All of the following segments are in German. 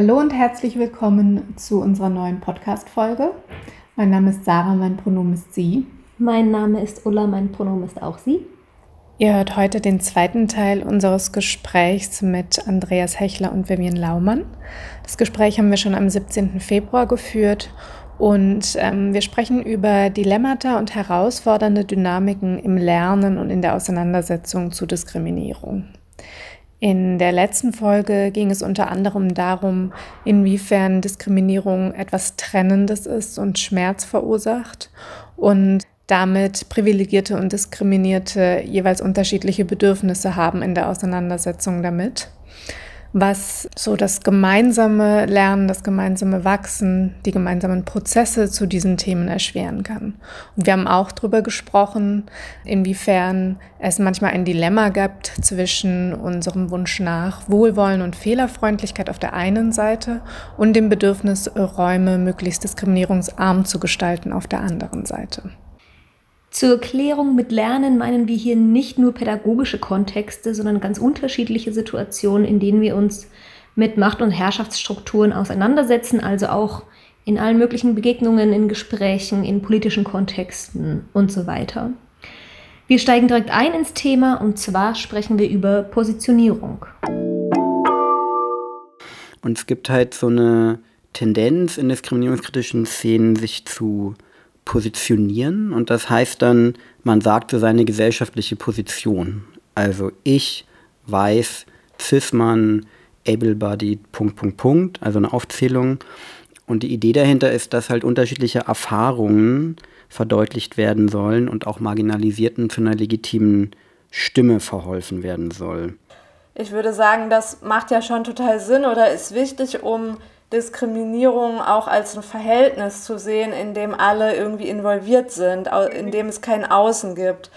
Hallo und herzlich willkommen zu unserer neuen Podcast-Folge. Mein Name ist Sarah, mein Pronomen ist sie. Mein Name ist Ulla, mein Pronomen ist auch sie. Ihr hört heute den zweiten Teil unseres Gesprächs mit Andreas Hechler und Vivian Laumann. Das Gespräch haben wir schon am 17. Februar geführt und ähm, wir sprechen über Dilemmata und herausfordernde Dynamiken im Lernen und in der Auseinandersetzung zu Diskriminierung. In der letzten Folge ging es unter anderem darum, inwiefern Diskriminierung etwas Trennendes ist und Schmerz verursacht und damit Privilegierte und Diskriminierte jeweils unterschiedliche Bedürfnisse haben in der Auseinandersetzung damit was so das gemeinsame Lernen, das gemeinsame Wachsen, die gemeinsamen Prozesse zu diesen Themen erschweren kann. Und wir haben auch darüber gesprochen, inwiefern es manchmal ein Dilemma gibt zwischen unserem Wunsch nach Wohlwollen und Fehlerfreundlichkeit auf der einen Seite und dem Bedürfnis, Räume möglichst diskriminierungsarm zu gestalten auf der anderen Seite. Zur Klärung mit Lernen meinen wir hier nicht nur pädagogische Kontexte, sondern ganz unterschiedliche Situationen, in denen wir uns mit Macht- und Herrschaftsstrukturen auseinandersetzen, also auch in allen möglichen Begegnungen, in Gesprächen, in politischen Kontexten und so weiter. Wir steigen direkt ein ins Thema und zwar sprechen wir über Positionierung. Und es gibt halt so eine Tendenz in diskriminierungskritischen Szenen, sich zu positionieren und das heißt dann, man sagt so seine gesellschaftliche Position. Also ich weiß, Cis-Mann, able-bodied, Punkt, Punkt, Punkt, also eine Aufzählung. Und die Idee dahinter ist, dass halt unterschiedliche Erfahrungen verdeutlicht werden sollen und auch Marginalisierten zu einer legitimen Stimme verholfen werden soll. Ich würde sagen, das macht ja schon total Sinn oder ist wichtig, um Diskriminierung auch als ein Verhältnis zu sehen, in dem alle irgendwie involviert sind, in dem es kein Außen gibt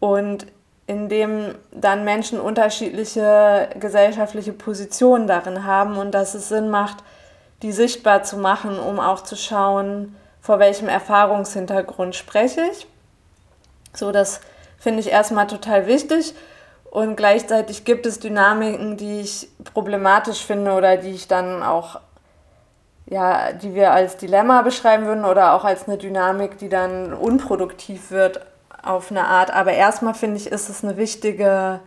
und in dem dann Menschen unterschiedliche gesellschaftliche Positionen darin haben und dass es Sinn macht, die sichtbar zu machen, um auch zu schauen, vor welchem Erfahrungshintergrund spreche ich. So, das finde ich erstmal total wichtig. Und gleichzeitig gibt es Dynamiken, die ich problematisch finde oder die ich dann auch ja, die wir als Dilemma beschreiben würden oder auch als eine Dynamik, die dann unproduktiv wird auf eine Art. Aber erstmal finde ich, ist es eine wichtige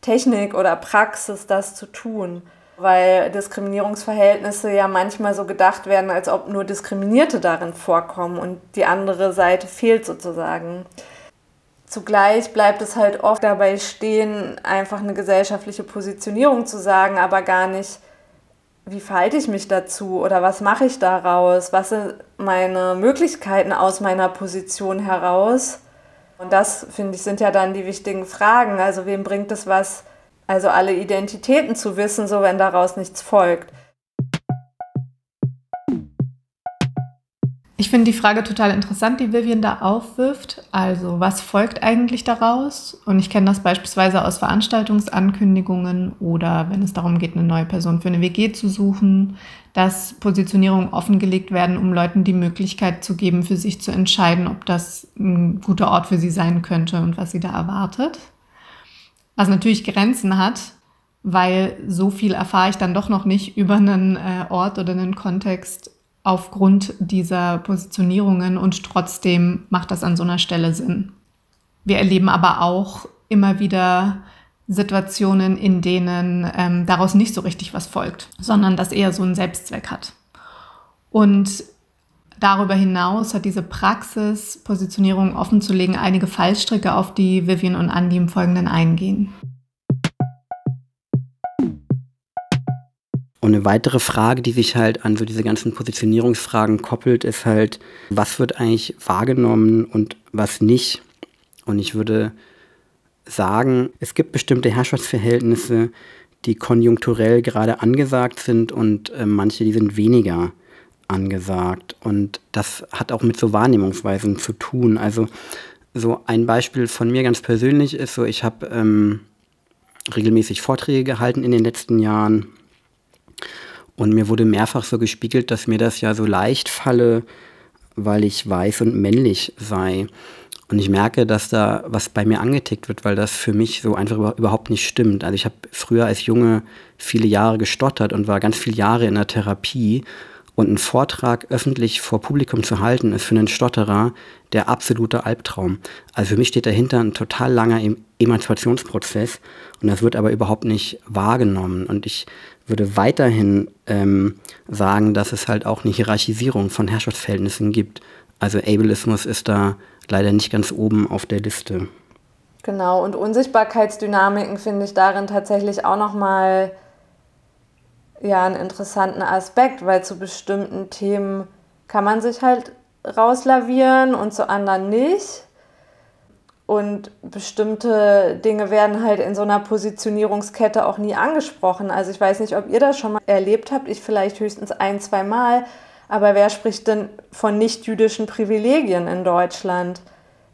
Technik oder Praxis, das zu tun, weil Diskriminierungsverhältnisse ja manchmal so gedacht werden, als ob nur Diskriminierte darin vorkommen und die andere Seite fehlt sozusagen. Zugleich bleibt es halt oft dabei stehen, einfach eine gesellschaftliche Positionierung zu sagen, aber gar nicht wie verhalte ich mich dazu oder was mache ich daraus? Was sind meine Möglichkeiten aus meiner Position heraus? Und das, finde ich, sind ja dann die wichtigen Fragen. Also wem bringt es was, also alle Identitäten zu wissen, so wenn daraus nichts folgt? Ich finde die Frage total interessant, die Vivian da aufwirft. Also, was folgt eigentlich daraus? Und ich kenne das beispielsweise aus Veranstaltungsankündigungen oder wenn es darum geht, eine neue Person für eine WG zu suchen, dass Positionierungen offengelegt werden, um Leuten die Möglichkeit zu geben, für sich zu entscheiden, ob das ein guter Ort für sie sein könnte und was sie da erwartet. Was natürlich Grenzen hat, weil so viel erfahre ich dann doch noch nicht über einen äh, Ort oder einen Kontext, aufgrund dieser Positionierungen und trotzdem macht das an so einer Stelle Sinn. Wir erleben aber auch immer wieder Situationen, in denen ähm, daraus nicht so richtig was folgt, sondern das eher so einen Selbstzweck hat. Und darüber hinaus hat diese Praxis, Positionierung offenzulegen, einige Fallstricke, auf die Vivian und Andy im Folgenden eingehen. Und eine weitere Frage, die sich halt an so diese ganzen Positionierungsfragen koppelt, ist halt, was wird eigentlich wahrgenommen und was nicht. Und ich würde sagen, es gibt bestimmte Herrschaftsverhältnisse, die konjunkturell gerade angesagt sind und äh, manche, die sind weniger angesagt. Und das hat auch mit so Wahrnehmungsweisen zu tun. Also so ein Beispiel von mir ganz persönlich ist so, ich habe ähm, regelmäßig Vorträge gehalten in den letzten Jahren und mir wurde mehrfach so gespiegelt, dass mir das ja so leicht falle, weil ich weiß und männlich sei. Und ich merke, dass da was bei mir angetickt wird, weil das für mich so einfach überhaupt nicht stimmt. Also ich habe früher als Junge viele Jahre gestottert und war ganz viele Jahre in der Therapie und einen Vortrag öffentlich vor Publikum zu halten, ist für einen Stotterer der absolute Albtraum. Also für mich steht dahinter ein total langer Emanzipationsprozess und das wird aber überhaupt nicht wahrgenommen. Und ich würde weiterhin ähm, sagen, dass es halt auch eine Hierarchisierung von Herrschaftsverhältnissen gibt. Also Ableismus ist da leider nicht ganz oben auf der Liste. Genau, und Unsichtbarkeitsdynamiken finde ich darin tatsächlich auch nochmal ja einen interessanten Aspekt, weil zu bestimmten Themen kann man sich halt rauslavieren und zu anderen nicht. Und bestimmte Dinge werden halt in so einer Positionierungskette auch nie angesprochen. Also ich weiß nicht, ob ihr das schon mal erlebt habt, ich vielleicht höchstens ein, zwei Mal. Aber wer spricht denn von nicht-jüdischen Privilegien in Deutschland?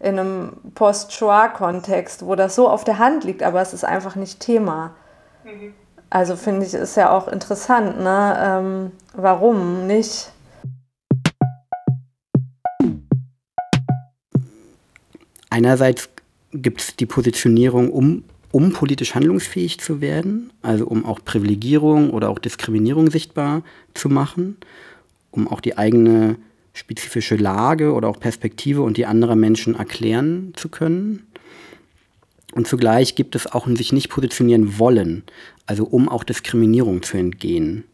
In einem Post-Shoah-Kontext, wo das so auf der Hand liegt, aber es ist einfach nicht Thema. Mhm. Also finde ich, ist ja auch interessant, ne? Ähm, warum nicht? Einerseits gibt es die Positionierung, um, um politisch handlungsfähig zu werden, also um auch Privilegierung oder auch Diskriminierung sichtbar zu machen, um auch die eigene spezifische Lage oder auch Perspektive und die anderer Menschen erklären zu können. Und zugleich gibt es auch ein sich nicht positionieren wollen, also um auch Diskriminierung zu entgehen.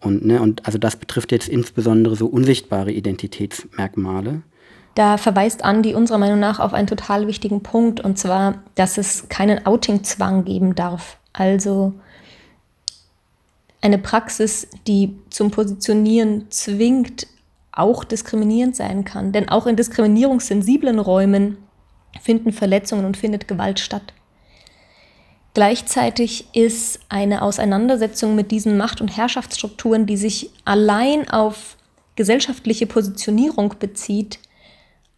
Und, ne, und also das betrifft jetzt insbesondere so unsichtbare Identitätsmerkmale. Da verweist Andi unserer Meinung nach auf einen total wichtigen Punkt, und zwar, dass es keinen Outing-Zwang geben darf. Also eine Praxis, die zum Positionieren zwingt, auch diskriminierend sein kann. Denn auch in diskriminierungssensiblen Räumen finden Verletzungen und findet Gewalt statt. Gleichzeitig ist eine Auseinandersetzung mit diesen Macht- und Herrschaftsstrukturen, die sich allein auf gesellschaftliche Positionierung bezieht,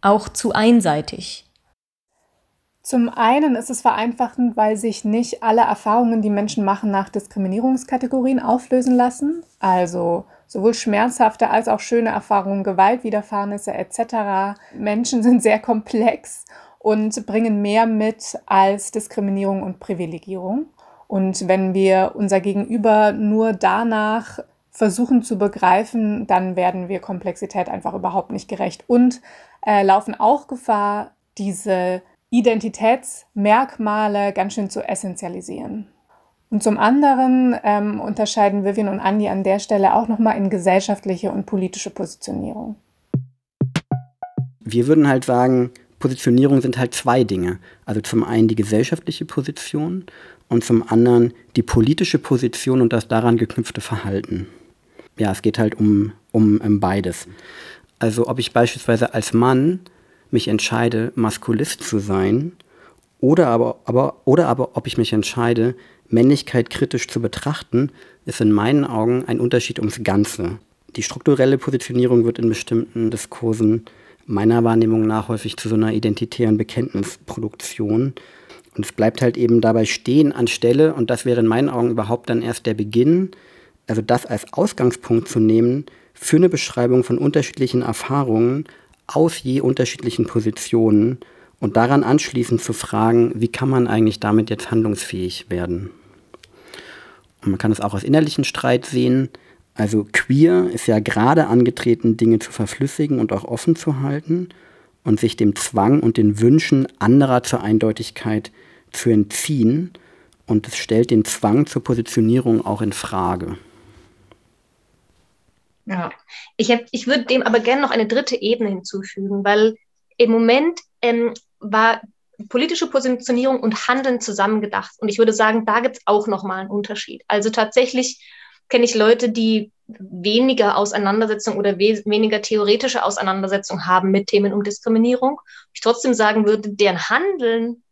auch zu einseitig. Zum einen ist es vereinfachend, weil sich nicht alle Erfahrungen, die Menschen machen, nach Diskriminierungskategorien auflösen lassen. Also sowohl schmerzhafte als auch schöne Erfahrungen, Gewaltwiderfahrnisse etc. Menschen sind sehr komplex und bringen mehr mit als Diskriminierung und Privilegierung. Und wenn wir unser Gegenüber nur danach versuchen zu begreifen, dann werden wir Komplexität einfach überhaupt nicht gerecht und äh, laufen auch Gefahr, diese Identitätsmerkmale ganz schön zu essentialisieren. Und zum anderen ähm, unterscheiden Vivian und Andi an der Stelle auch nochmal in gesellschaftliche und politische Positionierung. Wir würden halt sagen, Positionierung sind halt zwei Dinge. Also zum einen die gesellschaftliche Position und zum anderen die politische Position und das daran geknüpfte Verhalten. Ja, es geht halt um, um, um beides. Also ob ich beispielsweise als Mann mich entscheide, maskulist zu sein, oder aber, aber, oder aber ob ich mich entscheide, Männlichkeit kritisch zu betrachten, ist in meinen Augen ein Unterschied ums Ganze. Die strukturelle Positionierung wird in bestimmten Diskursen meiner Wahrnehmung nach häufig zu so einer identitären Bekenntnisproduktion. Und es bleibt halt eben dabei stehen anstelle, und das wäre in meinen Augen überhaupt dann erst der Beginn, also das als Ausgangspunkt zu nehmen für eine Beschreibung von unterschiedlichen Erfahrungen aus je unterschiedlichen Positionen und daran anschließend zu fragen, wie kann man eigentlich damit jetzt handlungsfähig werden. Und man kann es auch aus innerlichen Streit sehen, also queer ist ja gerade angetreten, Dinge zu verflüssigen und auch offen zu halten und sich dem Zwang und den Wünschen anderer zur Eindeutigkeit zu entziehen. Und es stellt den Zwang zur Positionierung auch in Frage. Ja, ich, ich würde dem aber gerne noch eine dritte Ebene hinzufügen, weil im Moment ähm, war politische Positionierung und Handeln zusammengedacht. Und ich würde sagen, da gibt es auch nochmal einen Unterschied. Also tatsächlich kenne ich Leute, die weniger Auseinandersetzung oder we weniger theoretische Auseinandersetzung haben mit Themen um Diskriminierung. Ich trotzdem sagen würde, deren Handeln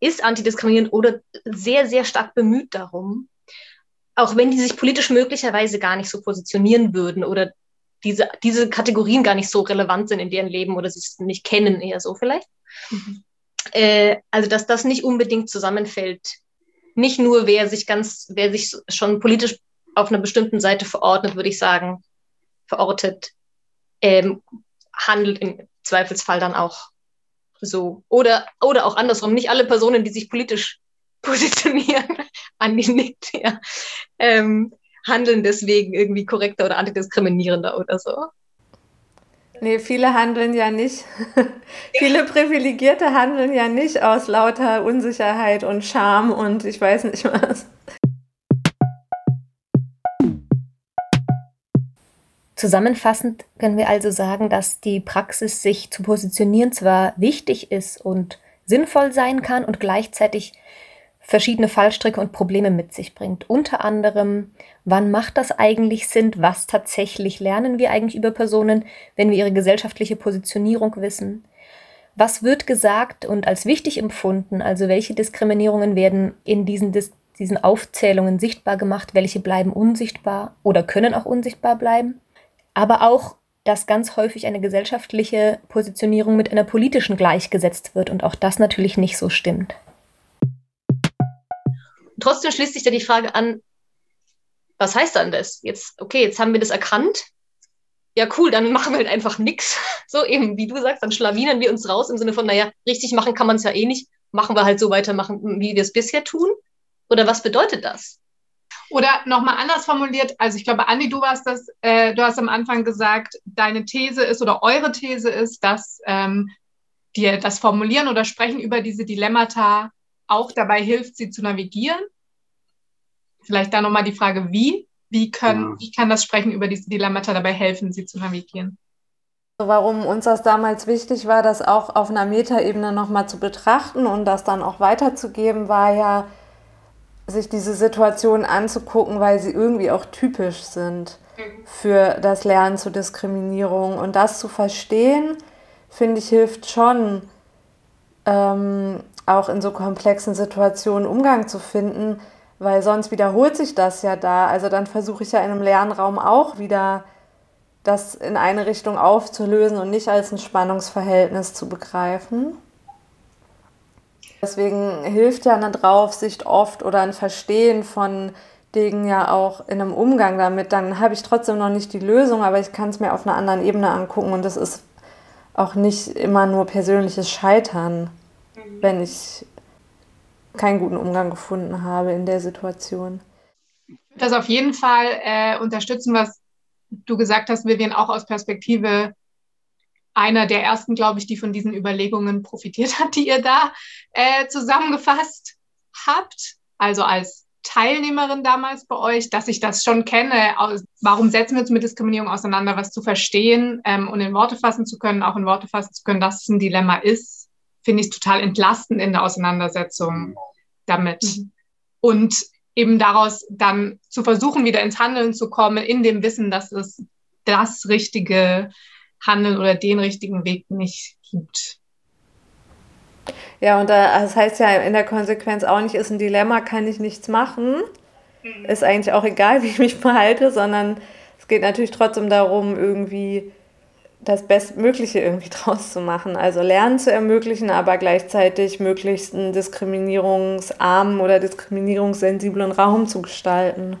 ist antidiskriminierend oder sehr, sehr stark bemüht darum, auch wenn die sich politisch möglicherweise gar nicht so positionieren würden oder diese, diese Kategorien gar nicht so relevant sind in deren Leben oder sie es nicht kennen, eher so vielleicht. Mhm. Äh, also, dass das nicht unbedingt zusammenfällt. Nicht nur, wer sich ganz, wer sich schon politisch auf einer bestimmten Seite verordnet, würde ich sagen, verortet, ähm, handelt im Zweifelsfall dann auch so. Oder, oder auch andersrum. Nicht alle Personen, die sich politisch positionieren, an die nickt, ja, ähm, handeln deswegen irgendwie korrekter oder antidiskriminierender oder so. Nee, viele handeln ja nicht. viele Privilegierte handeln ja nicht aus lauter Unsicherheit und Scham und ich weiß nicht was. Zusammenfassend können wir also sagen, dass die Praxis, sich zu positionieren, zwar wichtig ist und sinnvoll sein kann und gleichzeitig verschiedene Fallstricke und Probleme mit sich bringt. Unter anderem, wann macht das eigentlich Sinn? Was tatsächlich lernen wir eigentlich über Personen, wenn wir ihre gesellschaftliche Positionierung wissen? Was wird gesagt und als wichtig empfunden? Also welche Diskriminierungen werden in diesen, Dis diesen Aufzählungen sichtbar gemacht? Welche bleiben unsichtbar oder können auch unsichtbar bleiben? Aber auch, dass ganz häufig eine gesellschaftliche Positionierung mit einer politischen gleichgesetzt wird und auch das natürlich nicht so stimmt trotzdem schließt sich da die Frage an, was heißt dann das? Jetzt, okay, jetzt haben wir das erkannt. Ja, cool, dann machen wir halt einfach nichts. So eben, wie du sagst, dann schlawinern wir uns raus im Sinne von, naja, richtig machen kann man es ja eh nicht. Machen wir halt so weitermachen, wie wir es bisher tun? Oder was bedeutet das? Oder nochmal anders formuliert, also ich glaube, Andi, du warst das, äh, du hast am Anfang gesagt, deine These ist oder eure These ist, dass ähm, dir das Formulieren oder Sprechen über diese Dilemmata auch dabei hilft, sie zu navigieren. Vielleicht da nochmal die Frage, wie? Wie, können, ja. wie kann das Sprechen über diese Dilemmata dabei helfen, sie zu navigieren? Warum uns das damals wichtig war, das auch auf einer Metaebene nochmal zu betrachten und das dann auch weiterzugeben, war ja, sich diese Situation anzugucken, weil sie irgendwie auch typisch sind für das Lernen zur Diskriminierung. Und das zu verstehen, finde ich, hilft schon, ähm, auch in so komplexen Situationen Umgang zu finden, weil sonst wiederholt sich das ja da. Also dann versuche ich ja in einem Lernraum auch wieder das in eine Richtung aufzulösen und nicht als ein Spannungsverhältnis zu begreifen. Deswegen hilft ja eine Draufsicht oft oder ein Verstehen von Dingen ja auch in einem Umgang damit. Dann habe ich trotzdem noch nicht die Lösung, aber ich kann es mir auf einer anderen Ebene angucken und das ist auch nicht immer nur persönliches Scheitern wenn ich keinen guten Umgang gefunden habe in der Situation. Das auf jeden Fall äh, unterstützen, was du gesagt hast, Vivian, auch aus Perspektive einer der ersten, glaube ich, die von diesen Überlegungen profitiert hat, die ihr da äh, zusammengefasst habt. Also als Teilnehmerin damals bei euch, dass ich das schon kenne. Warum setzen wir uns mit Diskriminierung auseinander, was zu verstehen ähm, und in Worte fassen zu können, auch in Worte fassen zu können, dass es ein Dilemma ist finde ich total entlastend in der Auseinandersetzung damit. Mhm. Und eben daraus dann zu versuchen, wieder ins Handeln zu kommen, in dem Wissen, dass es das richtige Handeln oder den richtigen Weg nicht gibt. Ja, und das heißt ja in der Konsequenz auch nicht, ist ein Dilemma, kann ich nichts machen. Mhm. Ist eigentlich auch egal, wie ich mich verhalte, sondern es geht natürlich trotzdem darum, irgendwie das Bestmögliche irgendwie draus zu machen. Also Lernen zu ermöglichen, aber gleichzeitig möglichst einen diskriminierungsarmen oder diskriminierungssensiblen Raum zu gestalten.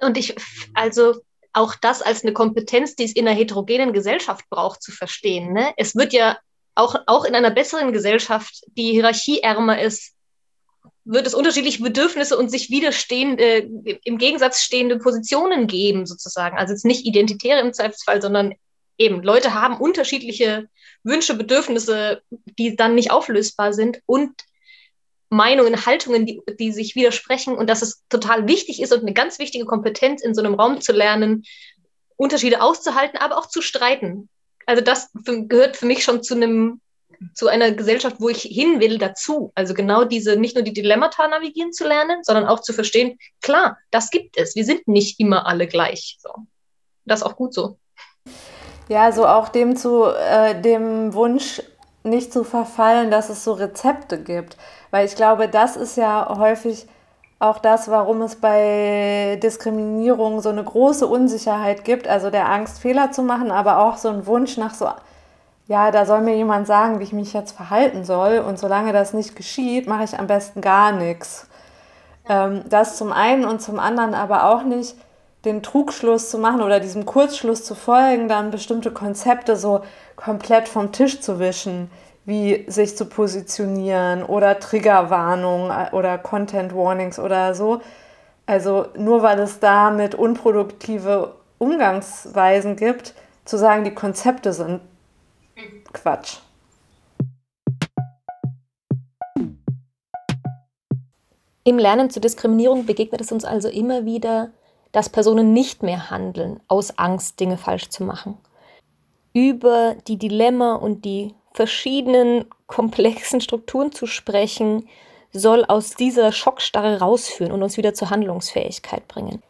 Und ich, also auch das als eine Kompetenz, die es in einer heterogenen Gesellschaft braucht, zu verstehen. Ne? Es wird ja auch, auch in einer besseren Gesellschaft, die hierarchieärmer ist, wird es unterschiedliche Bedürfnisse und sich widerstehende, im Gegensatz stehende Positionen geben, sozusagen. Also jetzt nicht identitäre im Zweifelsfall, sondern eben Leute haben unterschiedliche Wünsche, Bedürfnisse, die dann nicht auflösbar sind und Meinungen, Haltungen, die, die sich widersprechen und dass es total wichtig ist und eine ganz wichtige Kompetenz in so einem Raum zu lernen, Unterschiede auszuhalten, aber auch zu streiten. Also das gehört für mich schon zu einem zu einer Gesellschaft, wo ich hin will, dazu. Also genau diese, nicht nur die Dilemmata navigieren zu lernen, sondern auch zu verstehen, klar, das gibt es. Wir sind nicht immer alle gleich. So. Das ist auch gut so. Ja, so auch dem zu, äh, dem Wunsch nicht zu verfallen, dass es so Rezepte gibt. Weil ich glaube, das ist ja häufig auch das, warum es bei Diskriminierung so eine große Unsicherheit gibt, also der Angst, Fehler zu machen, aber auch so ein Wunsch nach so, ja, da soll mir jemand sagen, wie ich mich jetzt verhalten soll. Und solange das nicht geschieht, mache ich am besten gar nichts. Ähm, das zum einen und zum anderen aber auch nicht den Trugschluss zu machen oder diesem Kurzschluss zu folgen, dann bestimmte Konzepte so komplett vom Tisch zu wischen wie sich zu positionieren oder Triggerwarnungen äh, oder Content Warnings oder so. Also nur weil es damit unproduktive Umgangsweisen gibt, zu sagen, die Konzepte sind Quatsch. Im Lernen zur Diskriminierung begegnet es uns also immer wieder, dass Personen nicht mehr handeln aus Angst, Dinge falsch zu machen. Über die Dilemma und die verschiedenen komplexen Strukturen zu sprechen, soll aus dieser Schockstarre rausführen und uns wieder zur Handlungsfähigkeit bringen.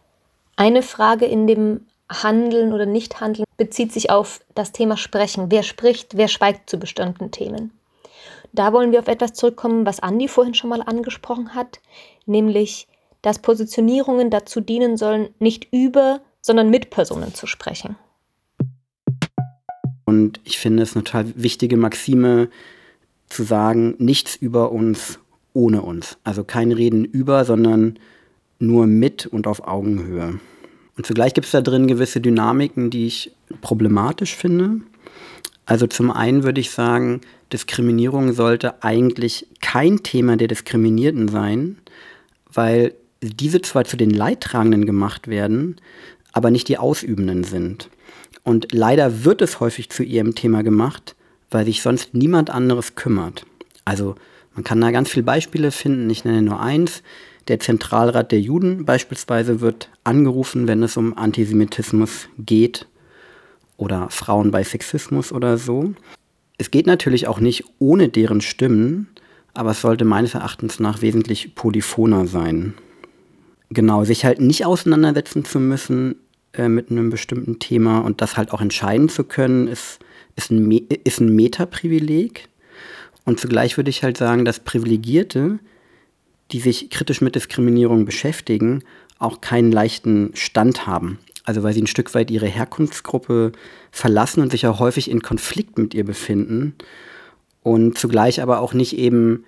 Eine Frage in dem Handeln oder Nichthandeln bezieht sich auf das Thema Sprechen. Wer spricht, wer schweigt zu bestimmten Themen. Da wollen wir auf etwas zurückkommen, was Andi vorhin schon mal angesprochen hat, nämlich, dass Positionierungen dazu dienen sollen, nicht über, sondern mit Personen zu sprechen. Und ich finde es eine total wichtige Maxime zu sagen, nichts über uns ohne uns. Also kein Reden über, sondern nur mit und auf Augenhöhe. Und zugleich gibt es da drin gewisse Dynamiken, die ich problematisch finde. Also zum einen würde ich sagen, Diskriminierung sollte eigentlich kein Thema der Diskriminierten sein, weil diese zwar zu den Leidtragenden gemacht werden, aber nicht die Ausübenden sind. Und leider wird es häufig zu ihrem Thema gemacht, weil sich sonst niemand anderes kümmert. Also man kann da ganz viele Beispiele finden, ich nenne nur eins. Der Zentralrat der Juden beispielsweise wird angerufen, wenn es um Antisemitismus geht oder Frauen bei Sexismus oder so. Es geht natürlich auch nicht ohne deren Stimmen, aber es sollte meines Erachtens nach wesentlich polyphoner sein. Genau, sich halt nicht auseinandersetzen zu müssen äh, mit einem bestimmten Thema und das halt auch entscheiden zu können, ist, ist ein, ist ein Metaprivileg. Und zugleich würde ich halt sagen, dass Privilegierte, die sich kritisch mit Diskriminierung beschäftigen, auch keinen leichten Stand haben. Also weil sie ein Stück weit ihre Herkunftsgruppe verlassen und sich auch häufig in Konflikt mit ihr befinden und zugleich aber auch nicht eben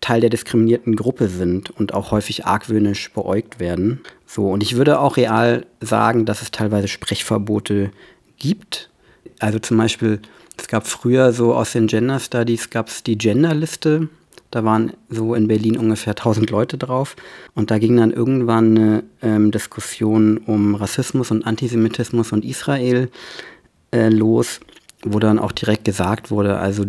Teil der diskriminierten Gruppe sind und auch häufig argwöhnisch beäugt werden. So, und ich würde auch real sagen, dass es teilweise Sprechverbote gibt. Also zum Beispiel, es gab früher so aus den Gender Studies gab es die Genderliste. Da waren so in Berlin ungefähr 1000 Leute drauf. Und da ging dann irgendwann eine ähm, Diskussion um Rassismus und Antisemitismus und Israel äh, los, wo dann auch direkt gesagt wurde, also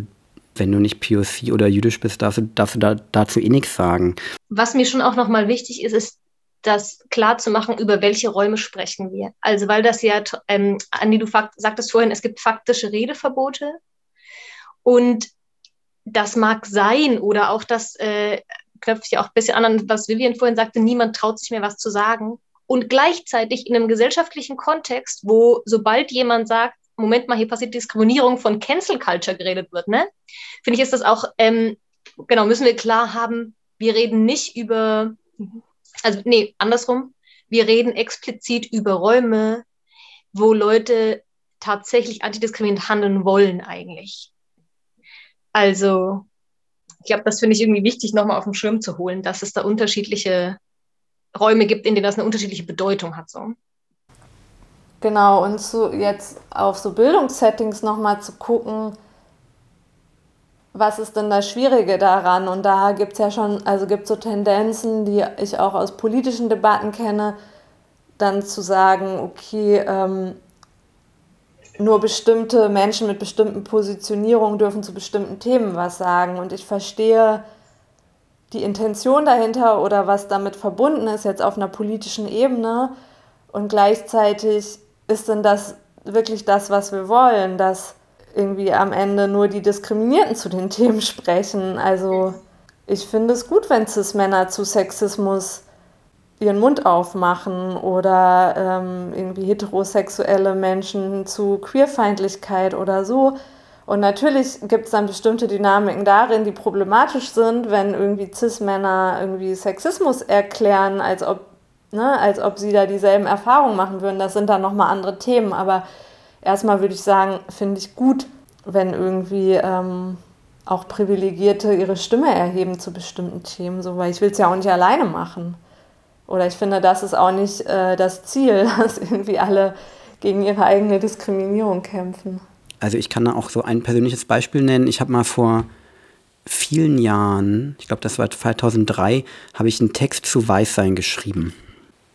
wenn du nicht POC oder jüdisch bist, darfst du, darfst du da, dazu eh nichts sagen. Was mir schon auch nochmal wichtig ist, ist, das klar zu machen, über welche Räume sprechen wir. Also weil das ja, ähm, Andi, du sagtest vorhin, es gibt faktische Redeverbote und das mag sein oder auch das äh, knöpft ja auch ein bisschen an, was Vivian vorhin sagte, niemand traut sich mehr was zu sagen. Und gleichzeitig in einem gesellschaftlichen Kontext, wo sobald jemand sagt, Moment mal, hier passiert Diskriminierung von Cancel Culture geredet wird, ne? Finde ich, ist das auch, ähm, genau, müssen wir klar haben, wir reden nicht über, also nee, andersrum, wir reden explizit über Räume, wo Leute tatsächlich antidiskriminierend handeln wollen eigentlich. Also, ich glaube, das finde ich irgendwie wichtig, nochmal auf den Schirm zu holen, dass es da unterschiedliche Räume gibt, in denen das eine unterschiedliche Bedeutung hat. So. Genau, und zu, jetzt auf so Bildungssettings nochmal zu gucken, was ist denn das Schwierige daran? Und da gibt es ja schon, also gibt so Tendenzen, die ich auch aus politischen Debatten kenne, dann zu sagen, okay, ähm, nur bestimmte Menschen mit bestimmten Positionierungen dürfen zu bestimmten Themen was sagen. Und ich verstehe die Intention dahinter oder was damit verbunden ist, jetzt auf einer politischen Ebene. Und gleichzeitig ist denn das wirklich das, was wir wollen, dass irgendwie am Ende nur die Diskriminierten zu den Themen sprechen. Also ich finde es gut, wenn Cis-Männer zu Sexismus ihren Mund aufmachen oder ähm, irgendwie heterosexuelle Menschen zu Queerfeindlichkeit oder so. Und natürlich gibt es dann bestimmte Dynamiken darin, die problematisch sind, wenn irgendwie Cis-Männer irgendwie Sexismus erklären, als ob, ne, als ob sie da dieselben Erfahrungen machen würden. Das sind dann nochmal andere Themen. Aber erstmal würde ich sagen, finde ich gut, wenn irgendwie ähm, auch Privilegierte ihre Stimme erheben zu bestimmten Themen, so, weil ich will es ja auch nicht alleine machen. Oder ich finde, das ist auch nicht äh, das Ziel, dass irgendwie alle gegen ihre eigene Diskriminierung kämpfen. Also ich kann da auch so ein persönliches Beispiel nennen. Ich habe mal vor vielen Jahren, ich glaube das war 2003, habe ich einen Text zu Weißsein geschrieben.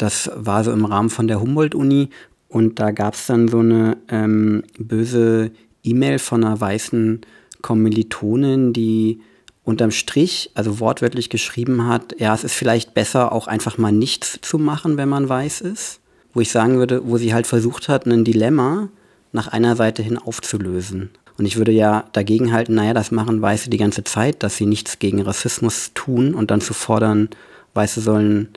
Das war so im Rahmen von der Humboldt-Uni und da gab es dann so eine ähm, böse E-Mail von einer weißen Kommilitonin, die unterm Strich, also wortwörtlich geschrieben hat, ja, es ist vielleicht besser, auch einfach mal nichts zu machen, wenn man weiß ist. Wo ich sagen würde, wo sie halt versucht hat, ein Dilemma nach einer Seite hin aufzulösen. Und ich würde ja dagegen halten, naja, das machen Weiße die ganze Zeit, dass sie nichts gegen Rassismus tun und dann zu fordern, Weiße sollen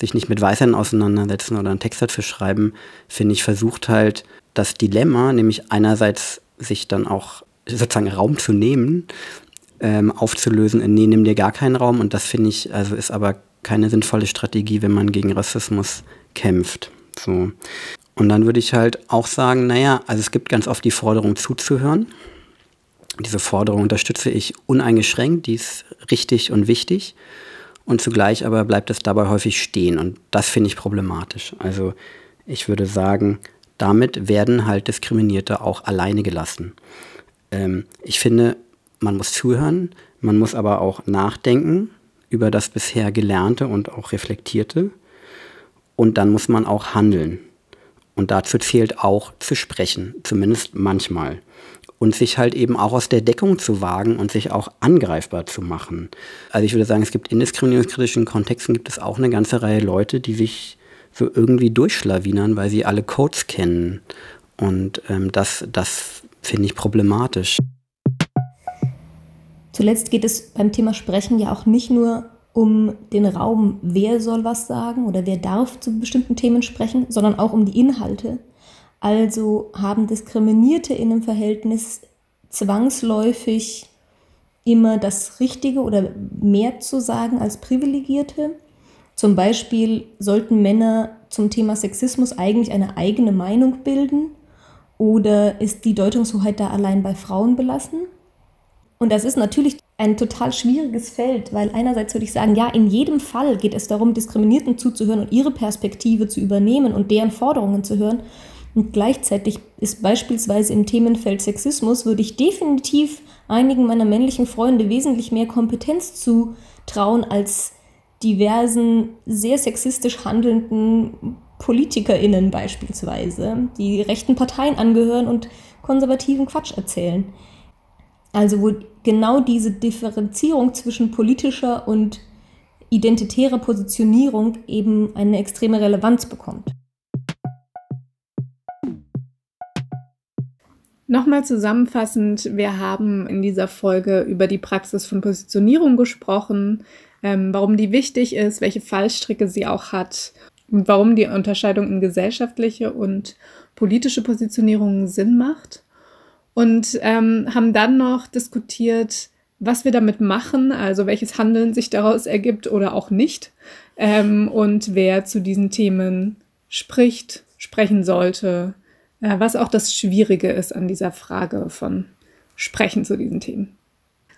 sich nicht mit Weißern auseinandersetzen oder einen Text dazu schreiben, finde ich, versucht halt das Dilemma, nämlich einerseits sich dann auch sozusagen Raum zu nehmen ähm, aufzulösen in, nee, nimm dir gar keinen Raum. Und das finde ich, also ist aber keine sinnvolle Strategie, wenn man gegen Rassismus kämpft. So. Und dann würde ich halt auch sagen, naja, also es gibt ganz oft die Forderung zuzuhören. Diese Forderung unterstütze ich uneingeschränkt, die ist richtig und wichtig. Und zugleich aber bleibt es dabei häufig stehen. Und das finde ich problematisch. Also ich würde sagen, damit werden halt Diskriminierte auch alleine gelassen. Ähm, ich finde, man muss zuhören, man muss aber auch nachdenken über das bisher Gelernte und auch Reflektierte. Und dann muss man auch handeln. Und dazu zählt auch zu sprechen, zumindest manchmal. Und sich halt eben auch aus der Deckung zu wagen und sich auch angreifbar zu machen. Also ich würde sagen, es gibt in diskriminierungskritischen Kontexten gibt es auch eine ganze Reihe Leute, die sich so irgendwie durchschlawinern, weil sie alle Codes kennen. Und ähm, das, das finde ich problematisch. Zuletzt geht es beim Thema Sprechen ja auch nicht nur um den Raum, wer soll was sagen oder wer darf zu bestimmten Themen sprechen, sondern auch um die Inhalte. Also haben Diskriminierte in einem Verhältnis zwangsläufig immer das Richtige oder mehr zu sagen als Privilegierte. Zum Beispiel sollten Männer zum Thema Sexismus eigentlich eine eigene Meinung bilden oder ist die Deutungshoheit da allein bei Frauen belassen? Und das ist natürlich ein total schwieriges Feld, weil einerseits würde ich sagen, ja, in jedem Fall geht es darum, Diskriminierten zuzuhören und ihre Perspektive zu übernehmen und deren Forderungen zu hören. Und gleichzeitig ist beispielsweise im Themenfeld Sexismus, würde ich definitiv einigen meiner männlichen Freunde wesentlich mehr Kompetenz zutrauen als diversen, sehr sexistisch handelnden PolitikerInnen beispielsweise, die rechten Parteien angehören und konservativen Quatsch erzählen. Also wo genau diese Differenzierung zwischen politischer und identitärer Positionierung eben eine extreme Relevanz bekommt. Nochmal zusammenfassend, wir haben in dieser Folge über die Praxis von Positionierung gesprochen, ähm, warum die wichtig ist, welche Fallstricke sie auch hat und warum die Unterscheidung in gesellschaftliche und politische Positionierung Sinn macht. Und ähm, haben dann noch diskutiert, was wir damit machen, also welches Handeln sich daraus ergibt oder auch nicht ähm, und wer zu diesen Themen spricht, sprechen sollte, was auch das Schwierige ist an dieser Frage von Sprechen zu diesen Themen.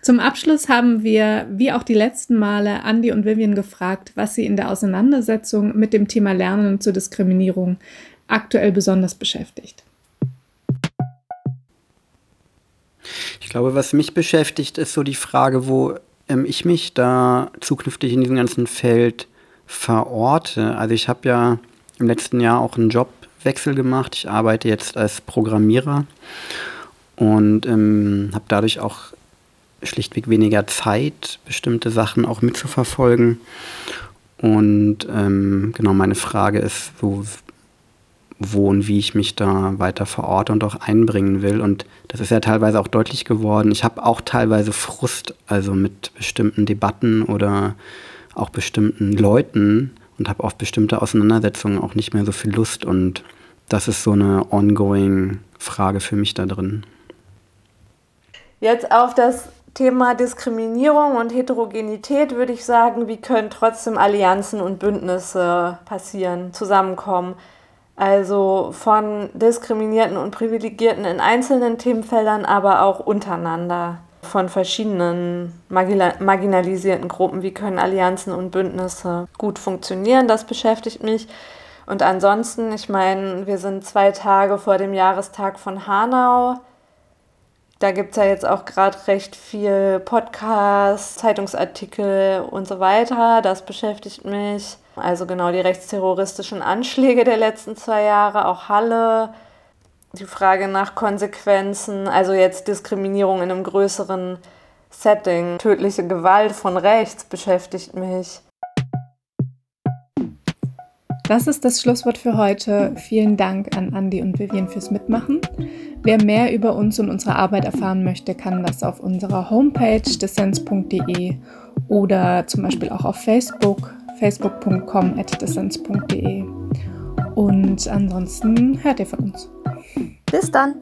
Zum Abschluss haben wir, wie auch die letzten Male, Andy und Vivian gefragt, was sie in der Auseinandersetzung mit dem Thema Lernen zur Diskriminierung aktuell besonders beschäftigt. Ich glaube, was mich beschäftigt, ist so die Frage, wo ähm, ich mich da zukünftig in diesem ganzen Feld verorte. Also ich habe ja im letzten Jahr auch einen Jobwechsel gemacht. Ich arbeite jetzt als Programmierer und ähm, habe dadurch auch schlichtweg weniger Zeit, bestimmte Sachen auch mitzuverfolgen. Und ähm, genau meine Frage ist, so, wo und wie ich mich da weiter verorte und auch einbringen will. Und das ist ja teilweise auch deutlich geworden. Ich habe auch teilweise Frust, also mit bestimmten Debatten oder auch bestimmten Leuten und habe auf bestimmte Auseinandersetzungen auch nicht mehr so viel Lust. Und das ist so eine ongoing Frage für mich da drin. Jetzt auf das Thema Diskriminierung und Heterogenität würde ich sagen, wie können trotzdem Allianzen und Bündnisse passieren, zusammenkommen. Also von Diskriminierten und Privilegierten in einzelnen Themenfeldern, aber auch untereinander von verschiedenen marginalisierten Gruppen. Wie können Allianzen und Bündnisse gut funktionieren? Das beschäftigt mich. Und ansonsten, ich meine, wir sind zwei Tage vor dem Jahrestag von Hanau. Da gibt es ja jetzt auch gerade recht viel Podcasts, Zeitungsartikel und so weiter. Das beschäftigt mich. Also genau die rechtsterroristischen Anschläge der letzten zwei Jahre, auch Halle. Die Frage nach Konsequenzen, also jetzt Diskriminierung in einem größeren Setting, tödliche Gewalt von rechts beschäftigt mich. Das ist das Schlusswort für heute. Vielen Dank an Andi und Vivian fürs Mitmachen. Wer mehr über uns und unsere Arbeit erfahren möchte, kann das auf unserer Homepage dissens.de oder zum Beispiel auch auf Facebook, facebook.com.dissens.de. Und ansonsten hört ihr von uns. Bis dann!